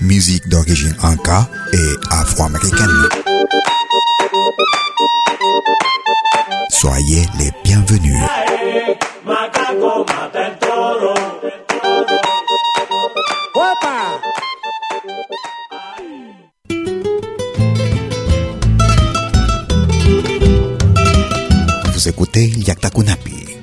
Musique d'origine inca et afro-américaine. Soyez les bienvenus. Vous écoutez Yakta Kunapi.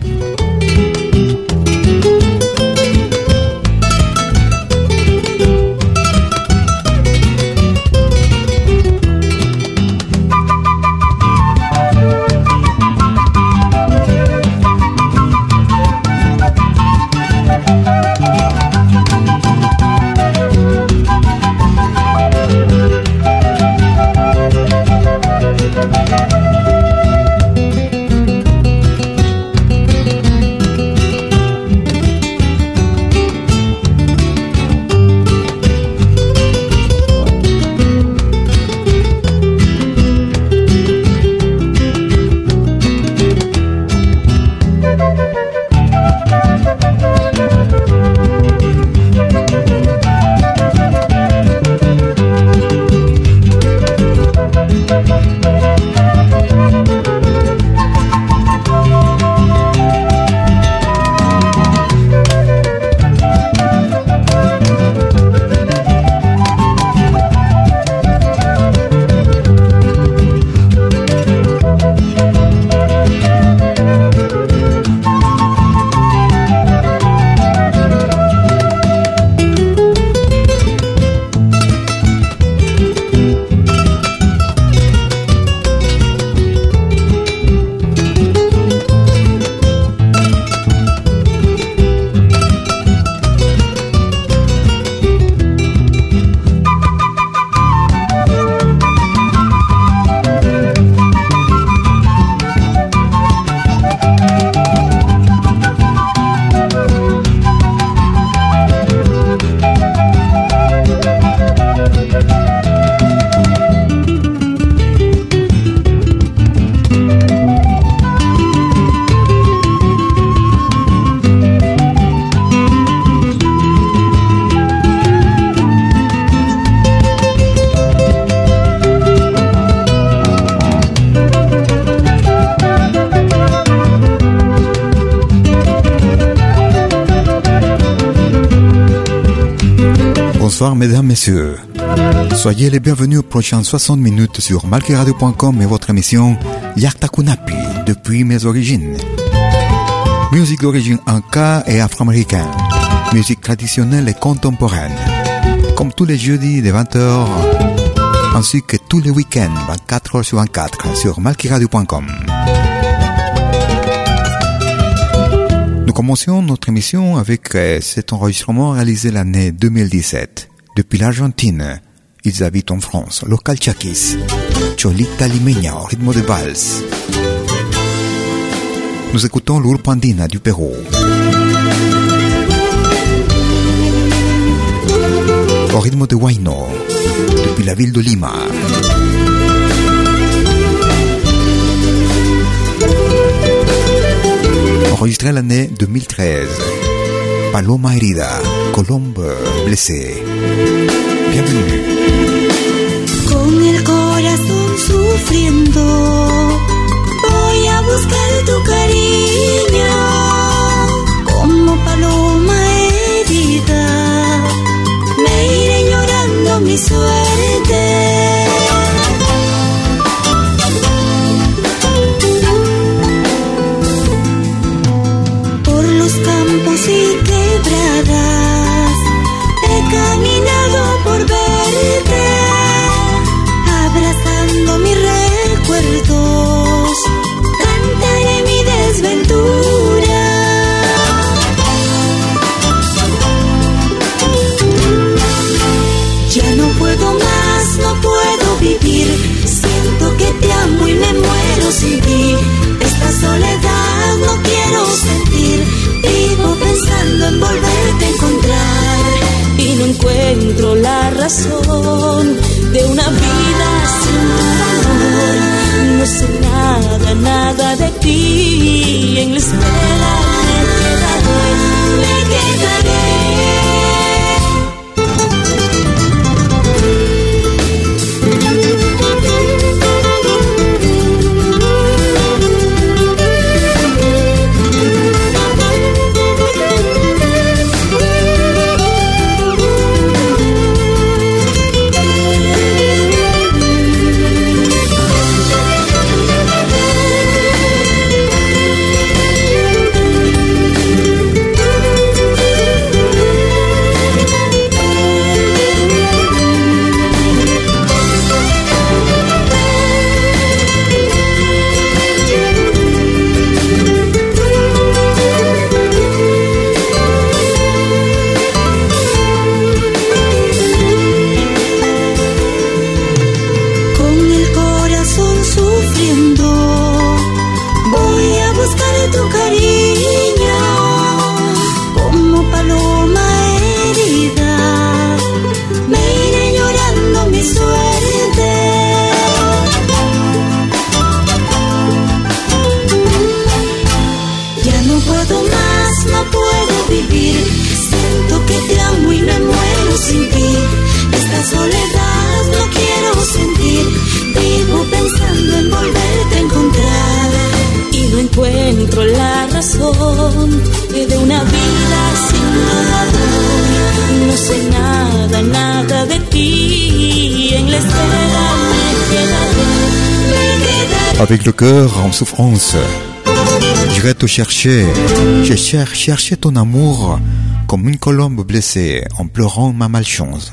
Bonsoir mesdames, messieurs. Soyez les bienvenus aux prochaines 60 minutes sur malqueradio.com et votre émission Yakta Kunapi depuis mes origines. Musique d'origine inca et afro-américaine. Musique traditionnelle et contemporaine. Comme tous les jeudis de 20h, ainsi que tous les week-ends 24h sur 24 sur malqueradio.com. Nous commencions notre émission avec euh, cet enregistrement réalisé l'année 2017. Depuis l'Argentine, ils habitent en France, local Chakis, Cholita Limeña au rythme de valse. Nous écoutons l'Urpandina du Pérou. Au rythme de Huayno, depuis la ville de Lima. enregistré l'année 2013. Paloma herida, Colombe blessée. Bienvenue. Con el corazón sufriendo, voy a buscar tu cariño. Como paloma herida, me iré llorando mi suerte. soledad no quiero sentir. Vivo pensando en volverte a encontrar. Y no encuentro la razón de una vida sin tu amor. No sé nada, nada de ti. En la espera Avec le cœur en souffrance, j'irai te chercher. Je cherche, chercher ton amour comme une colombe blessée en pleurant ma malchance.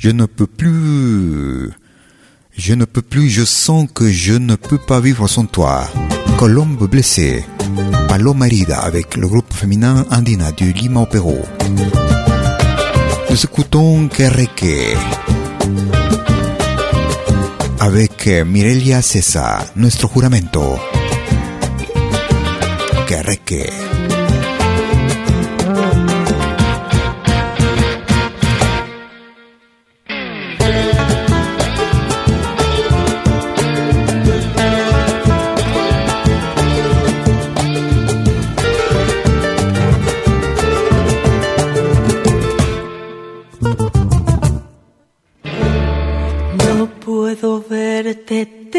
Je ne peux plus. Je ne peux plus, je sens que je ne peux pas vivre sans toi. Colombe blessée, Paloma herida avec le groupe féminin Andina du Lima au Pérou. Nous écoutons Querreque avec Mirelia César, nuestro juramento.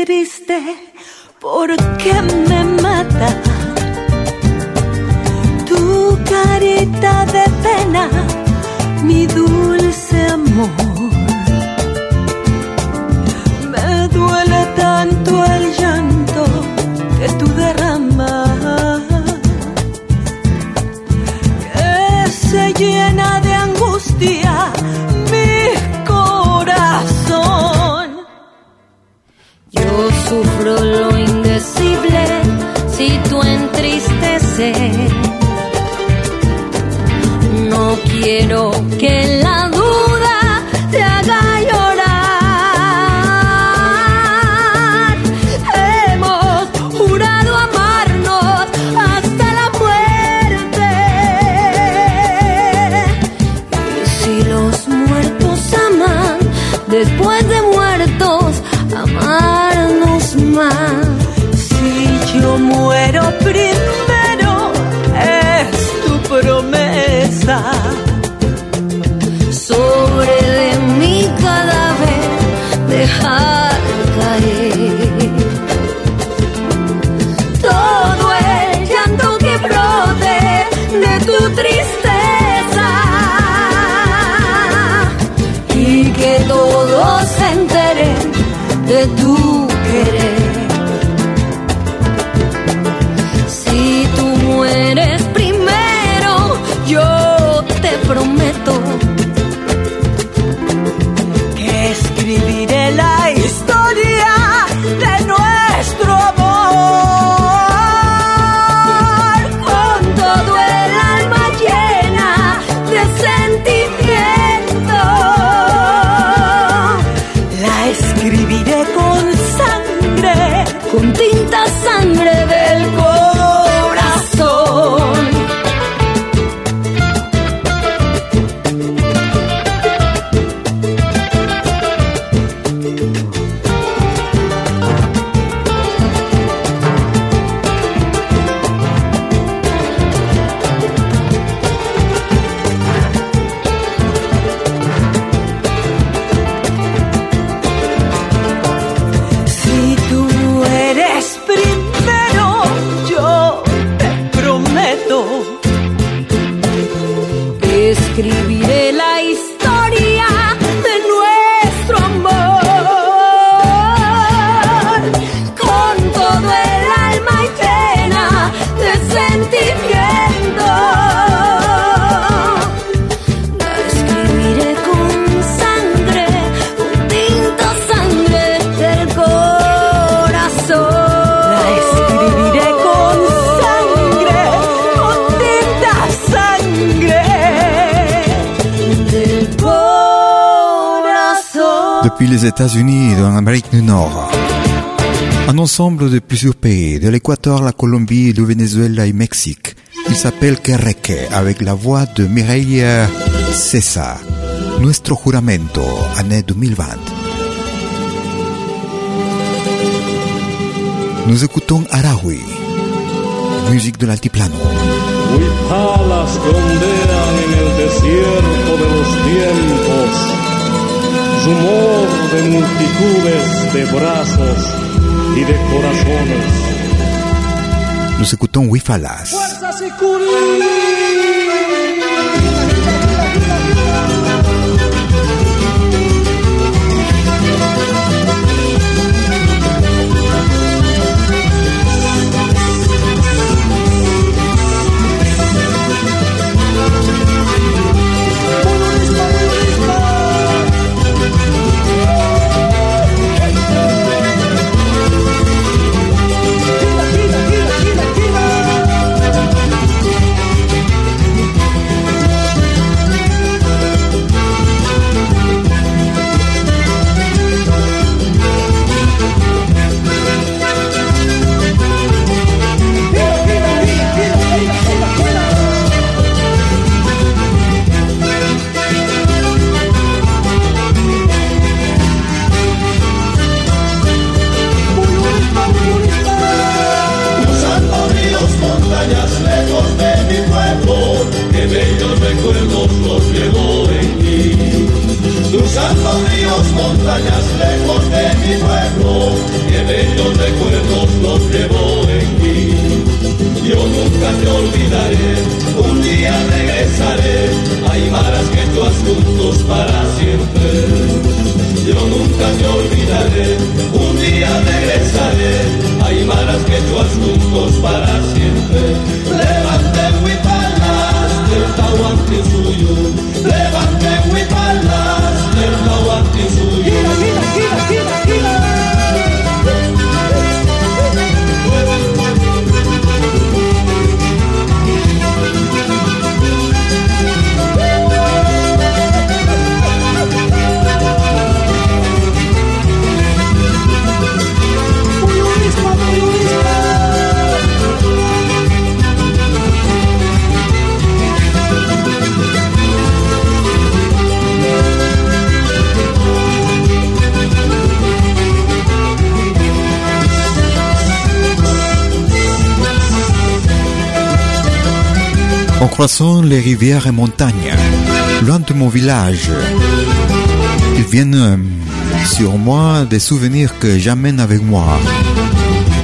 Querreque. escribiré con les États-Unis et dans l'Amérique du Nord. Un ensemble de plusieurs pays, de l'Équateur, la Colombie, le Venezuela et Mexique. Il s'appelle Querreque, avec la voix de Mireille César. Nuestro juramento, année 2020. Nous écoutons Arahui, musique de l'altiplano. Ondean en el desierto de los tiempos, rumor de multitudes de brazos y de corazones. Nous écoutons Wifalas. En croisant les rivières et montagnes, loin de mon village, ils viennent euh, sur moi des souvenirs que j'amène avec moi,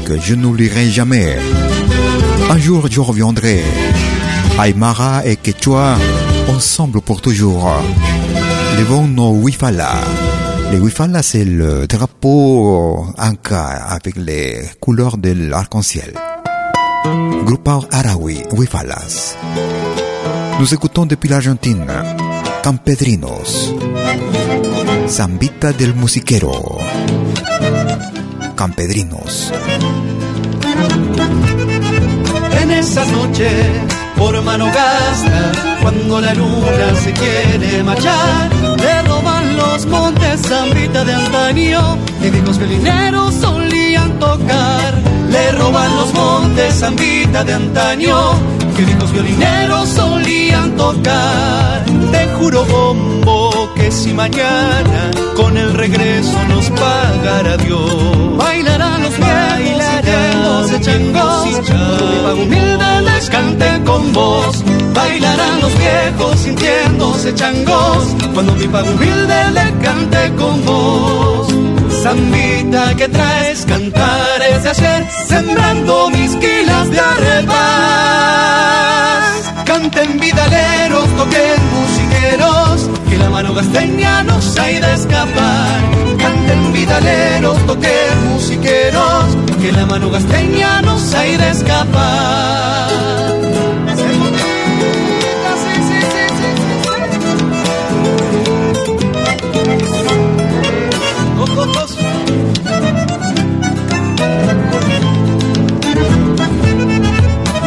que je n'oublierai jamais. Un jour, je reviendrai. Aymara et Quechua, ensemble pour toujours. Levons nos Wifala. Les Wifala, c'est le drapeau Inca avec les couleurs de l'arc-en-ciel. Grupo Arawi, Wifalas. Nous écoutons depuis l'Argentine, Campedrinos, Zambita del Musiquero, Campedrinos. En esa noche, por mano gasta, cuando la luna se quiere marchar, le roban los montes zambita de antaño, y viejos violineros solían tocar. Le roban los montes zambita de antaño, que viejos violineros solían tocar. Te juro, bombo, que si mañana con el regreso nos pagará Dios, bailarán los viejos sintiéndose changos, cuando mi pago humilde les cante con voz. Bailarán los viejos sintiéndose changos, cuando mi pago humilde le cante con voz. Zambita que traes cantares de ayer, sembrando mis quilas de arrebas. Canten vidaleros, toquen gasteña nos hay de escapar. Canten vidaleros, toquen musiqueros, que la mano gasteña nos hay de escapar.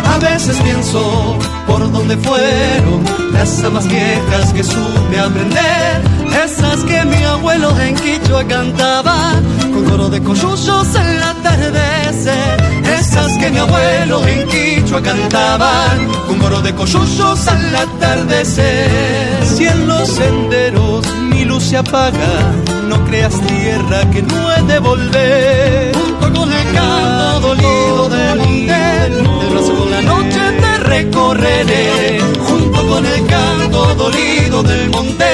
A veces pienso por dónde fueron las amas viejas que supe aprender, esas que mi abuelo en Quichua cantaba con coro de coyullos al atardecer, esas que mi abuelo en Quichua cantaba con coro de coyullos al atardecer. Si en los senderos mi luz se apaga, no creas tierra que no he de volver. Junto con el canto dolido del monte, de brazo con la noche te recorreré. Junto con el canto dolido del monte,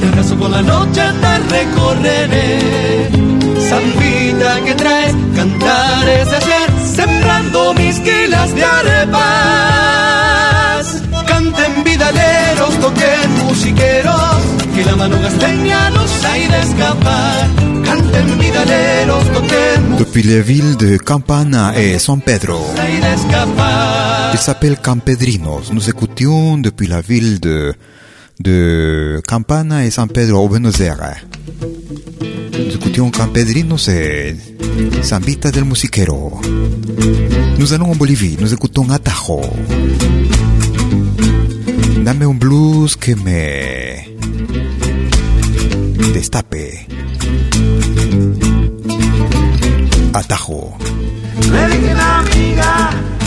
de brazo con la noche te recorreré. Zambita que traes cantares de ayer, sembrando mis quilas de arepas. Canten vidaleros, toquen musiqueros, que la mano gasteña nos hay de escapar. Canten vidaleros, toquen Depuis les villes de Campana et San Pedro. Il s'appelle Campedrinos. Nous écoutions depuis la ville de, de Campana et San Pedro Buenos Aires. Écoutions Campedrinos et Zambita del Musiquero. Nous allons en Bolivie. Nous écoutons Atajo. Dame un blues que me destape. Atajo. Amiga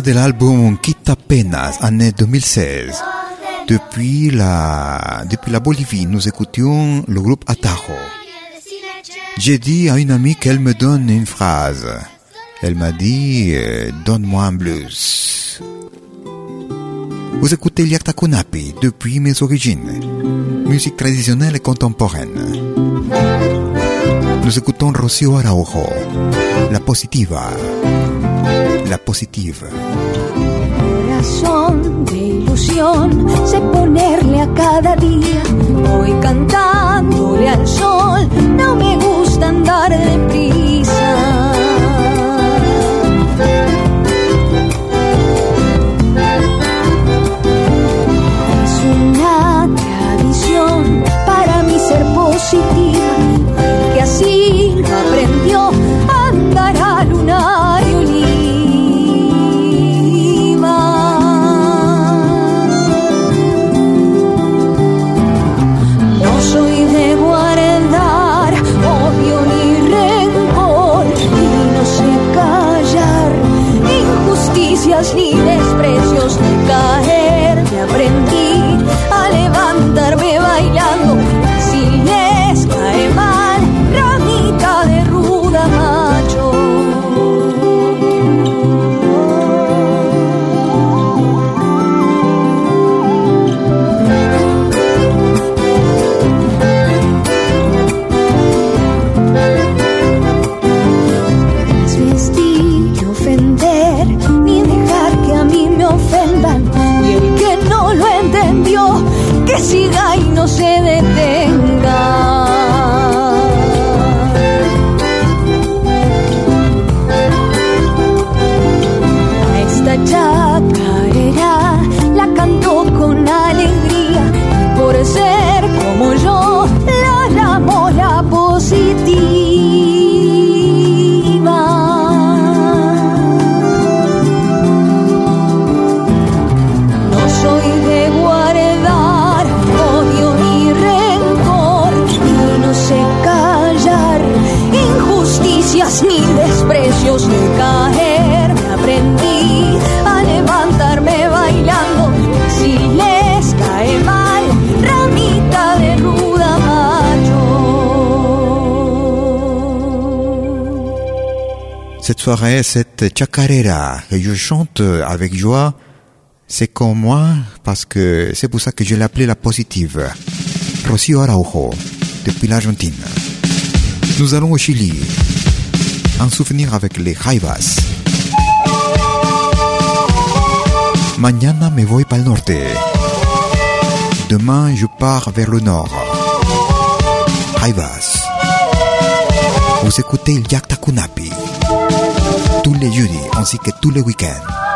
de l'album Quitte Penas, année 2016. Depuis la, depuis la Bolivie, nous écoutions le groupe Atajo. J'ai dit à une amie qu'elle me donne une phrase. Elle m'a dit, euh, donne-moi un blues. Vous écoutez Liakta Kunapi depuis mes origines. Musique traditionnelle et contemporaine. Nous écoutons Rocío Araujo. La positiva. La positive. corazón de ilusión sé ponerle a cada día. Voy cantándole al sol, no me gusta andar deprisa. Cette soirée, cette chacarera que je chante avec joie, c'est comme moi parce que c'est pour ça que je l'ai appelée la positive. Rocío Araujo, depuis l'Argentine. Nous allons au Chili, en souvenir avec les Jaivas. Mañana me voy para el norte. Demain, je pars vers le nord. Jaivas. Vous écoutez el Yakta Kunapi. Tous les jeudis ainsi que tous les week-ends.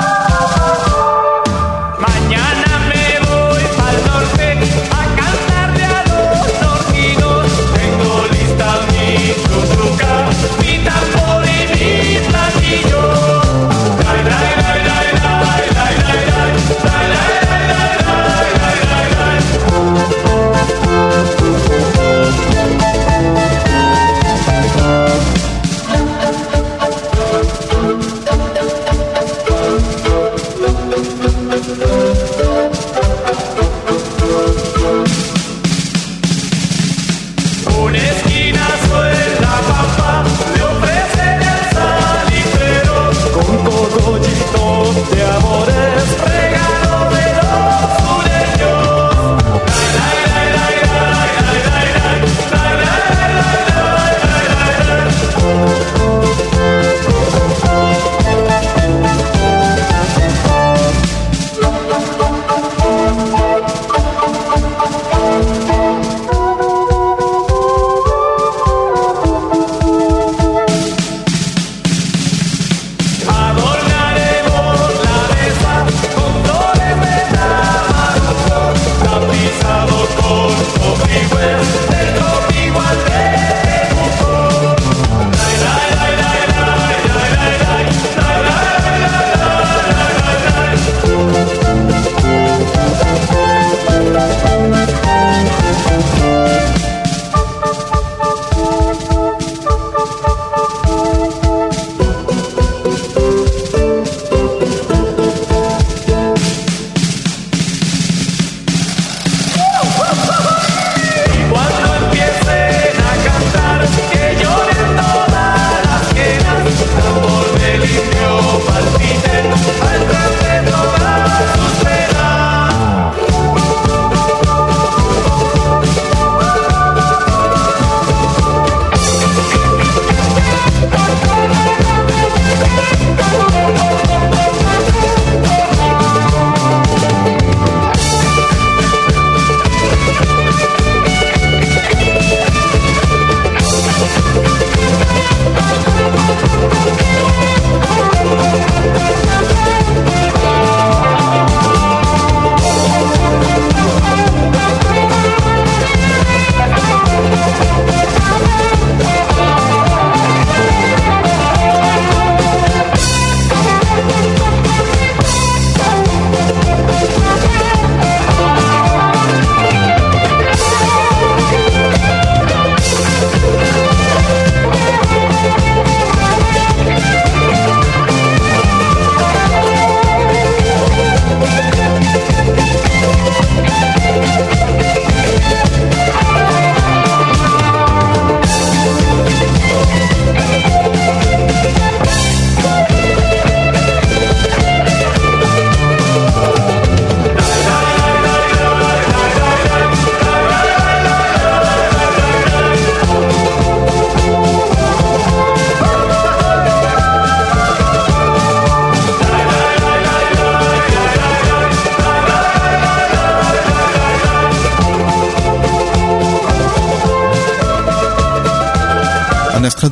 anywhere.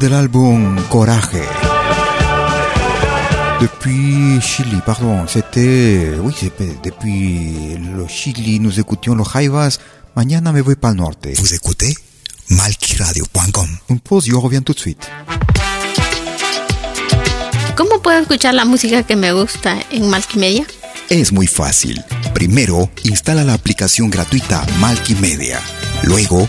Un extrait de l'album Coraje. Depuis Chili, pardon, c'était... Oui, c'était depuis le Chili, nous écoutions los Jaivas. Mañana me voy para el norte. Vous écoutez malquiradio.com. Une pause, yo reviens tout de suite. ¿Cómo puedo escuchar la música que me gusta en Multimedia? Es muy fácil. Primero, instala la aplicación gratuita Malkimedia. Luego,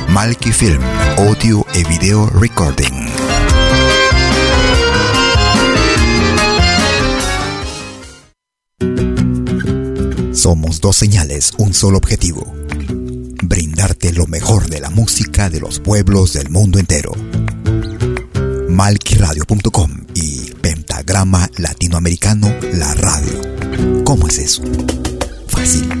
Malki Film, audio et vidéo recording. Somos dos señales, un solo objetivo. Brindarte lo mejor de la música de los pueblos del mundo entero. Malquiradio.com y Pentagrama Latinoamericano La Radio. ¿Cómo es eso? Fácil.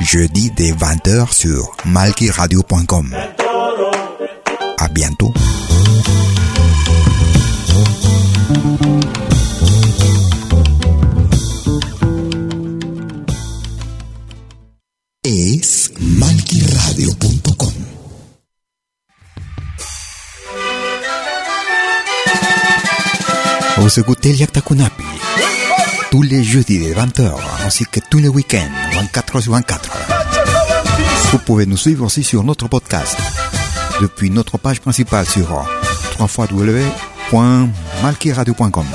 Jeudi dès 20h sur malkiradio.com. À bientôt. Es malkiradio.com. Vous écoutez Liakta Kunapi tous les jeudis de 20h ainsi que tous les week-ends 24h sur 24. Vous pouvez nous suivre aussi sur notre podcast depuis notre page principale sur www.malkiradio.com.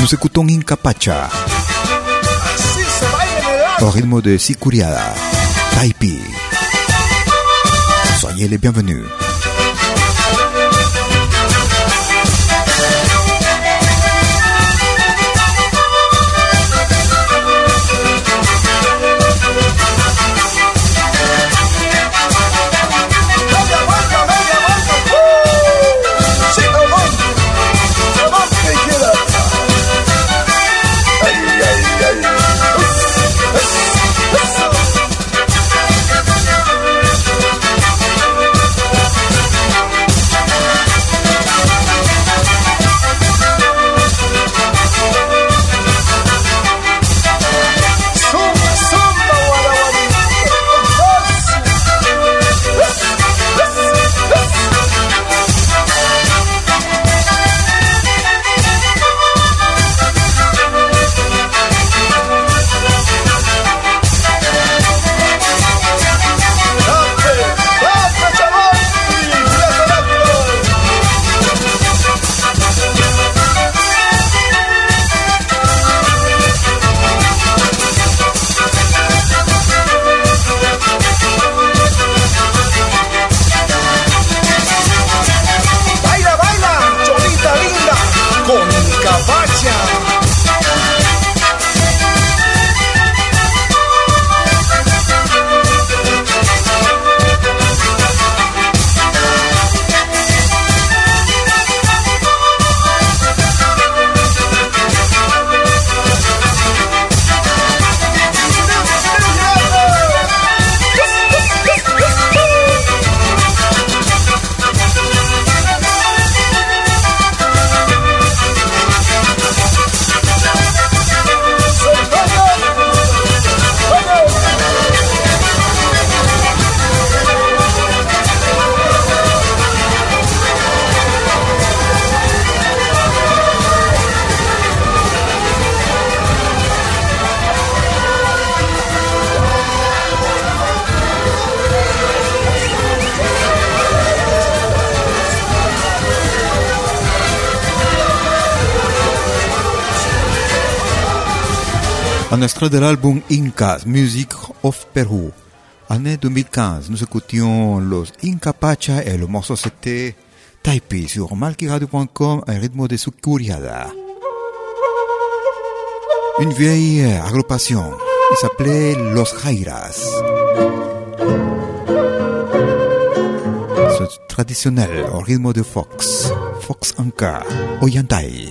Nous écoutons Inca Pacha au rythme de Sicuriada, Taipi. Soyez les bienvenus. Un extrait de l'album Incas, Music of Peru. Année 2015, nous écoutions los Inca Pacha et le morceau c'était Taipi sur malkiradio.com, un rythme de sucuriada. Une vieille agrupation, il s'appelait Los Jairas. C'est traditionnel au rythme de Fox, Fox Anka, Oyantai.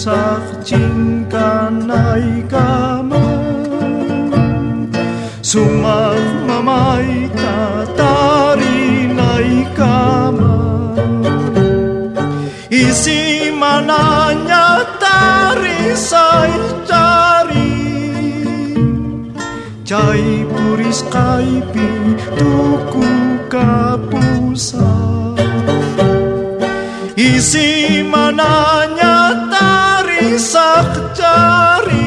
sakcinkanay cinta naik Sumagmamay mamai ka naik Isi mananya tarisay cari. Cai puris kaipi tuku kapusa. Isi mananya Ah, Charlie.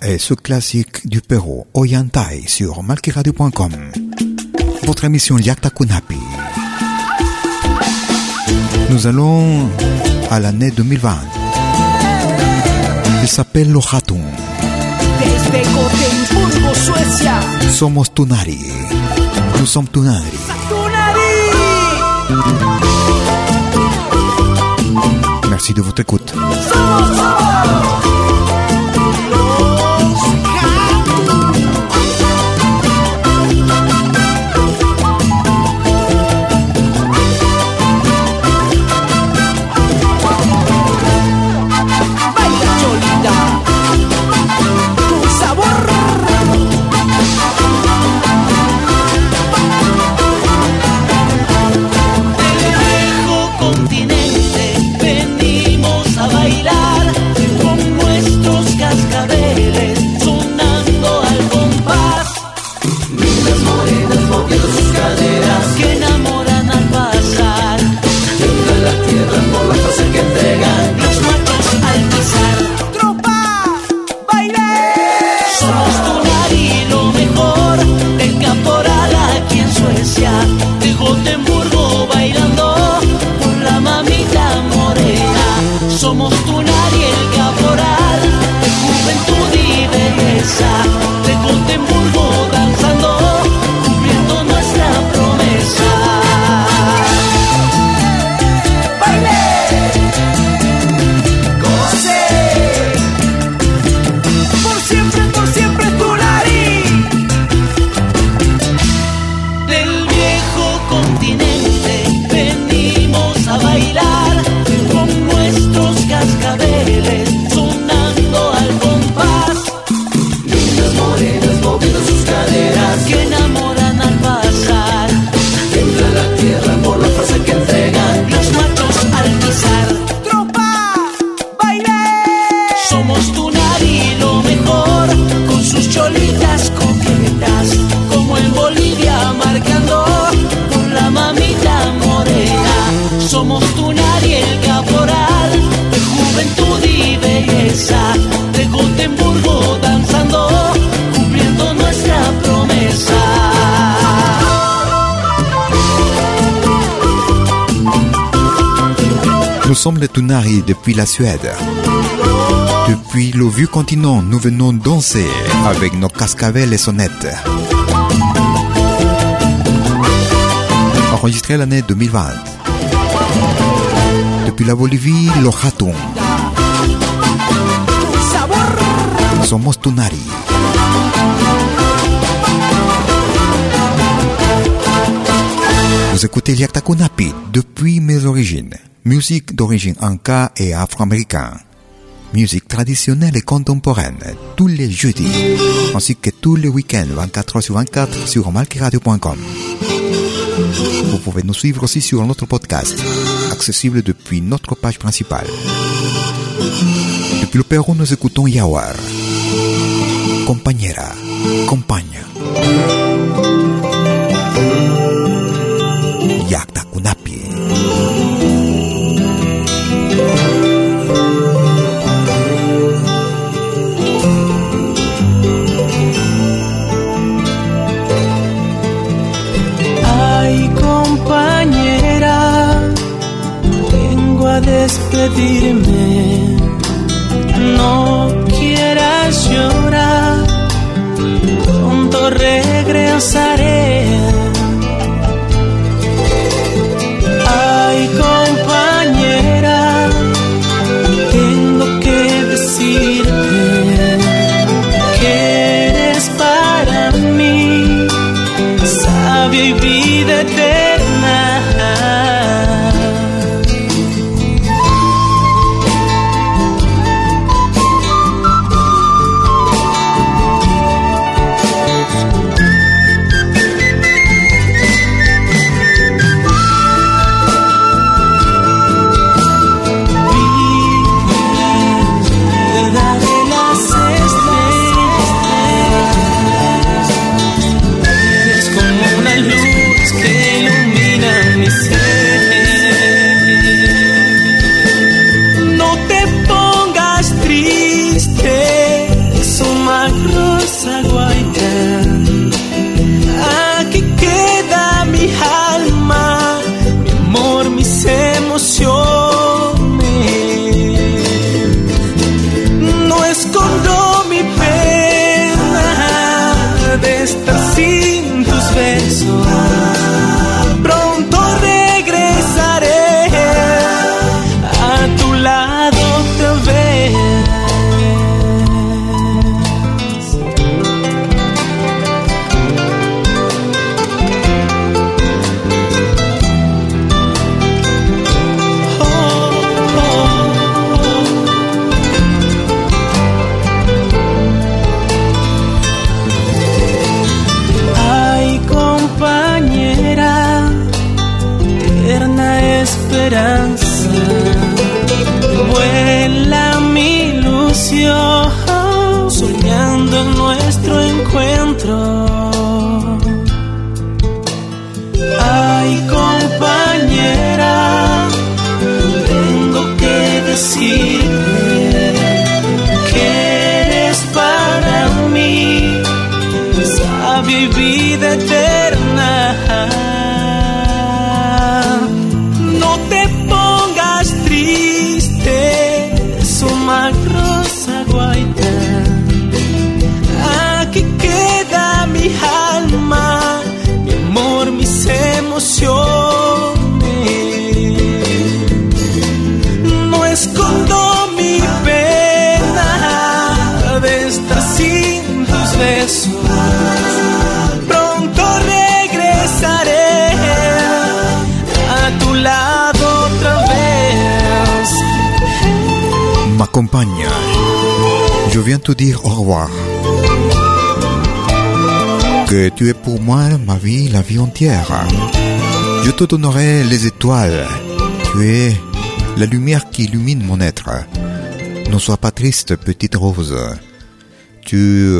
Et ce classique du Pérou, Oyantai, sur malkiradio.com. Votre émission Yakta Kunapi. Nous allons à l'année 2020. Il s'appelle Los Hatun. Desde Gotemburgo, Suecia. Somos Tunari. Nous sommes Tunari. Merci de votre écoute. Sommes les Tunari depuis la Suède. Depuis le vieux continent, nous venons danser avec nos cascavels et sonnettes. Enregistré l'année 2020. Depuis la Bolivie, le Hatun. Somos Tunari. Vous écoutez Liakta Kunapi depuis mes origines. Musique d'origine anka et afro-américaine. Musique traditionnelle et contemporaine tous les jeudis, ainsi que tous les week-ends 24 h sur 24 sur malkiradio.com. Vous pouvez nous suivre aussi sur notre podcast, accessible depuis notre page principale. Depuis le Pérou, nous écoutons Yawar. Compañera, compaña. despedirme. Viens te dire au revoir. Que tu es pour moi ma vie, la vie entière. Je te donnerai les étoiles. Tu es la lumière qui illumine mon être. Ne sois pas triste, petite rose. Tu,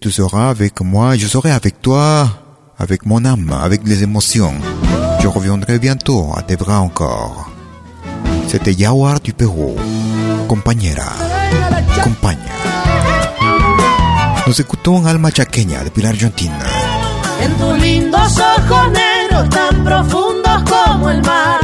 tu seras avec moi, je serai avec toi, avec mon âme, avec les émotions. Je reviendrai bientôt à Devra encore. C'était Yawar du Pérou. Compañera. Compaña. Nos écoutons Alma Chaqueña depuis l'Argentine. En tus lindos ojos negros tan profundos como el mar,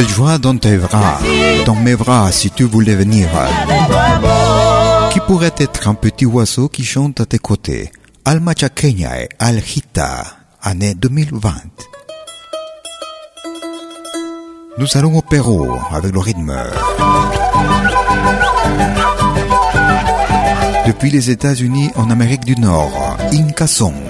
Quelle joie dans tes bras, dans mes bras, si tu voulais venir. Qui pourrait être un petit oiseau qui chante à tes côtés? Alma Chaqueña et Aljita, année 2020. Nous allons au Pérou avec le rythme. Depuis les États-Unis en Amérique du Nord, Inca Song.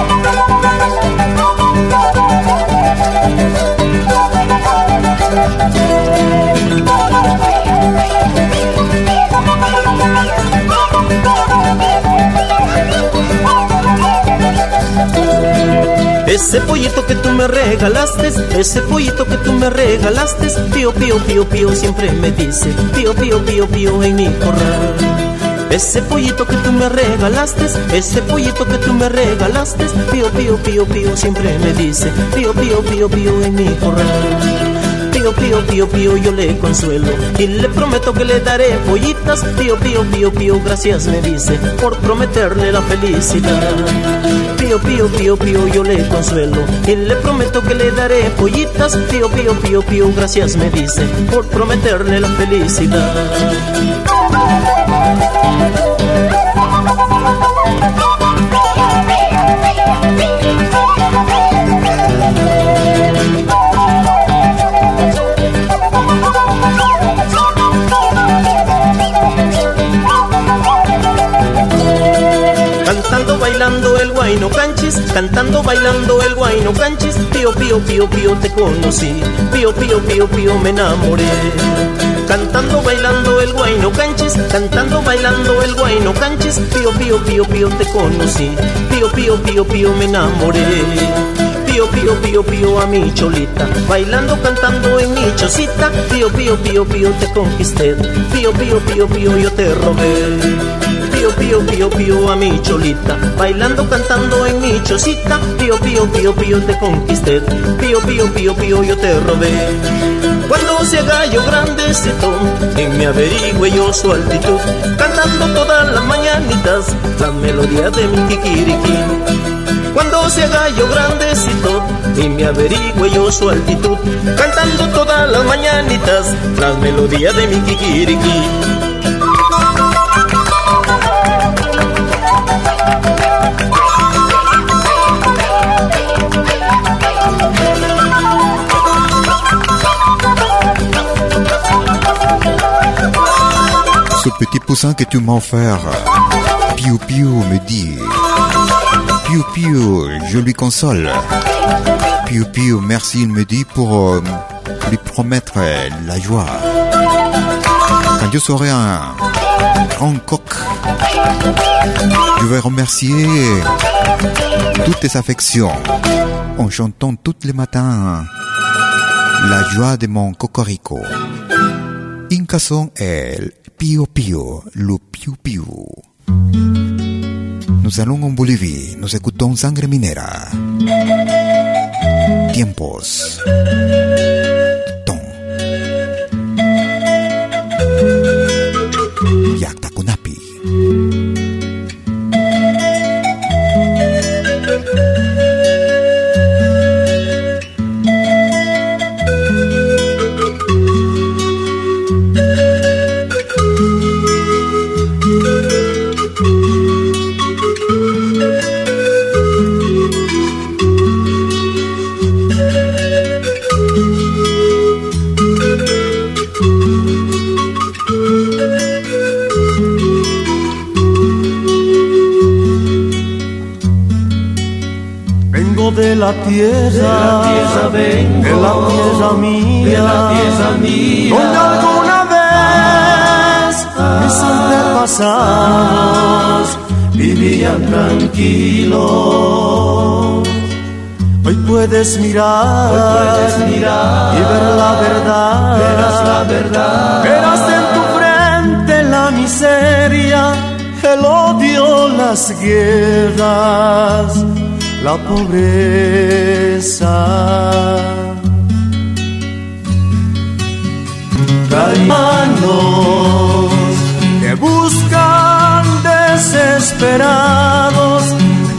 Ese pollito que tú me regalaste, ese pollito que tú me regalaste, pío, pío, pío, pío, siempre me dice, pío, pío, pío, pío en mi corral. Ese pollito que tú me regalaste, ese pollito que tú me regalaste, pío, pío, pío, pío, siempre me dice, pío, pío, pío, pío en mi corral. Pío, pío, pío, pío, yo le consuelo y le prometo que le daré pollitas. Pío, pío, pío, pío, gracias me dice por prometerle la felicidad. Pío, pío, pío, pío, yo le consuelo y le prometo que le daré pollitas. Pío, pío, pío, pío, gracias me dice por prometerle la felicidad. Guayno canchis, cantando, bailando el guayno canchis, pío, pío, pío, pío, te conocí, pío, pío, pío, pío, me enamoré. Cantando, bailando el guayno canchis, cantando, bailando el guayno canchis, pío, pío, pío, pío, te conocí, pío, pío, pío, pío, me enamoré. Pío, pío, pío, pío a mi cholita, bailando, cantando en mi chocita, pío, pío, pío, pío, te conquisté, pío, pío, pío, pío, yo te robé. Pío, pío, pío, a mi cholita, bailando, cantando en mi chocita, pío, pío, pío, pío, te conquisté, pío, pío, pío, pío, yo te robé. Cuando se haga yo grandecito, en mi averigüe yo su altitud, cantando todas las mañanitas, la melodía de mi kikiriki. Cuando se haga yo grandecito y me averigüe yo su altitud, cantando todas las mañanitas, las melodías de mi kikiriki. Ce petit poussin que tu m'as offert. Piu me dit. Piu Piu, je lui console. Piu Piu, merci, il me dit pour euh, lui promettre la joie. Quand je serai un grand coq, je vais remercier toutes tes affections en chantant tous les matins la joie de mon cocorico. Inca son el Pio Pio, le Piu Piu. Nous allons en Bolivie, nous écoutons Sangre Minera. Tiempos. Ton. Yakta Kunapi. Vengo, de la tierra mía, de la tierra mía, donde alguna vez mis antepasados vivían tranquilos. Hoy puedes mirar, Hoy puedes mirar y ver la verdad, verás la verdad. verás en tu frente la miseria, el odio, las guerras, la pobreza. Hermanos que buscan desesperados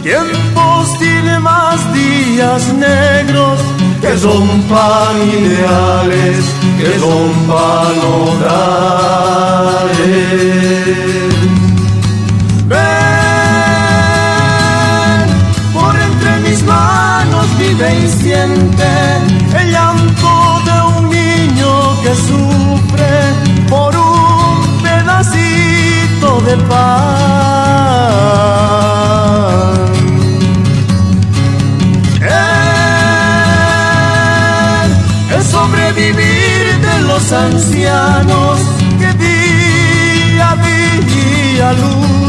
tiempos tiene más días negros que rompan ideales, que rompan hogares. Siente el llanto de un niño que sufre por un pedacito de pan. Él, el sobrevivir de los ancianos que día a día luchan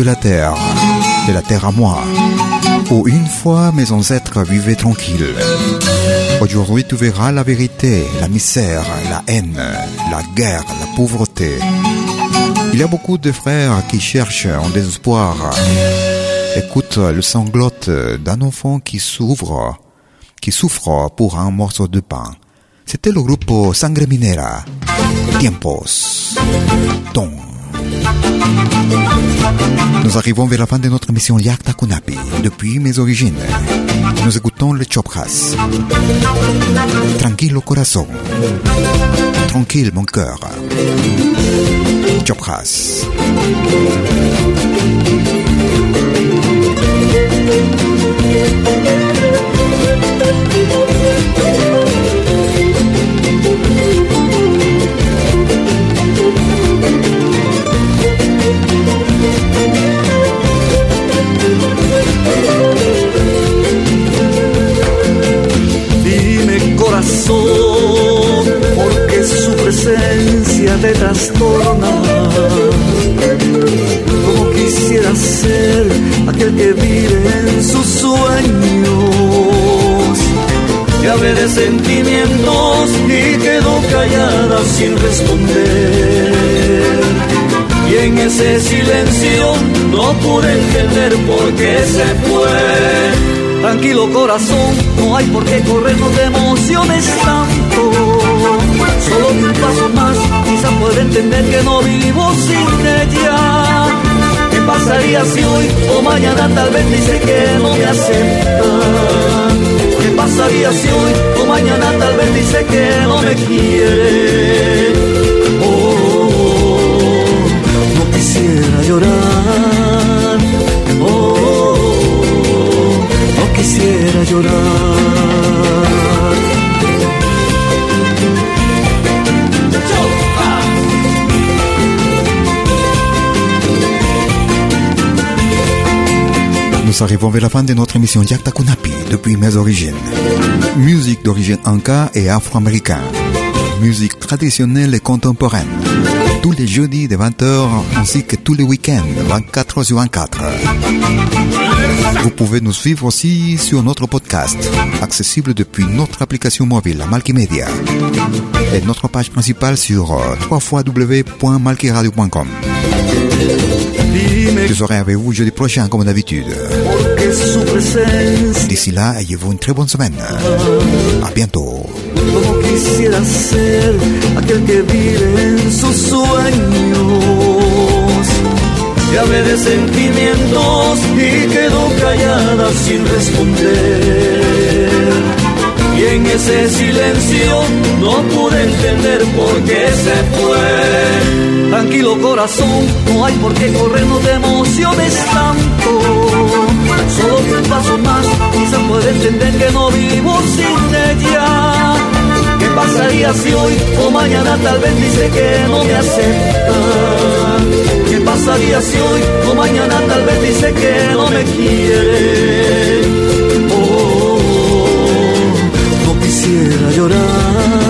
de la terre, de la terre à moi, où une fois mes ancêtres vivaient tranquilles. Aujourd'hui tu verras la vérité, la misère, la haine, la guerre, la pauvreté. Il y a beaucoup de frères qui cherchent en désespoir. Écoute le sanglote d'un enfant qui s'ouvre, qui souffre pour un morceau de pain. C'était le groupe Sangre Minera. Tiempos. Ton. Nous arrivons vers la fin de notre émission Yakta Kunapi, depuis mes origines. Nous écoutons le Chopras. Tranquilo corazón. Tranquille mon cœur. Chopras. Presencia te trastorna. Como quisiera ser aquel que vive en sus sueños. Y hablé de sentimientos y quedó callada sin responder. Y en ese silencio no pude entender por qué se fue. Tranquilo corazón, no hay por qué corrernos de emociones tanto. Un paso más, quizá pueda entender que no vivo sin ella. ¿Qué pasaría si hoy o mañana tal vez dice que no me acepta? ¿Qué pasaría si hoy o mañana tal vez dice que no me quiere? Oh, no quisiera llorar. Oh, no quisiera llorar. Nous arrivons vers la fin de notre émission Yakta Kunapi depuis mes origines. Musique d'origine anka et afro-américaine. Musique traditionnelle et contemporaine. Tous les jeudis de 20h ainsi que tous les week-ends 24h sur 24. Vous pouvez nous suivre aussi sur notre podcast, accessible depuis notre application mobile Malkimedia et notre page principale sur euh, www.malkiradio.com. Je serai avec vous jeudi prochain comme d'habitude. D'ici là, ayez-vous une très bonne semaine. À bientôt. como quisiera ser aquel que vive en sus sueños. Y hablé de sentimientos y quedó callada sin responder. Y en ese silencio no pude entender por qué se fue. Tranquilo corazón, no hay por qué corrernos de emociones tanto. Solo un paso más, quizá puede entender que no vivo sin ella. ¿Qué pasaría si hoy o mañana tal vez dice que no me acepta? ¿Qué pasaría si hoy o mañana tal vez dice que no me quiere? Quisiera llorar.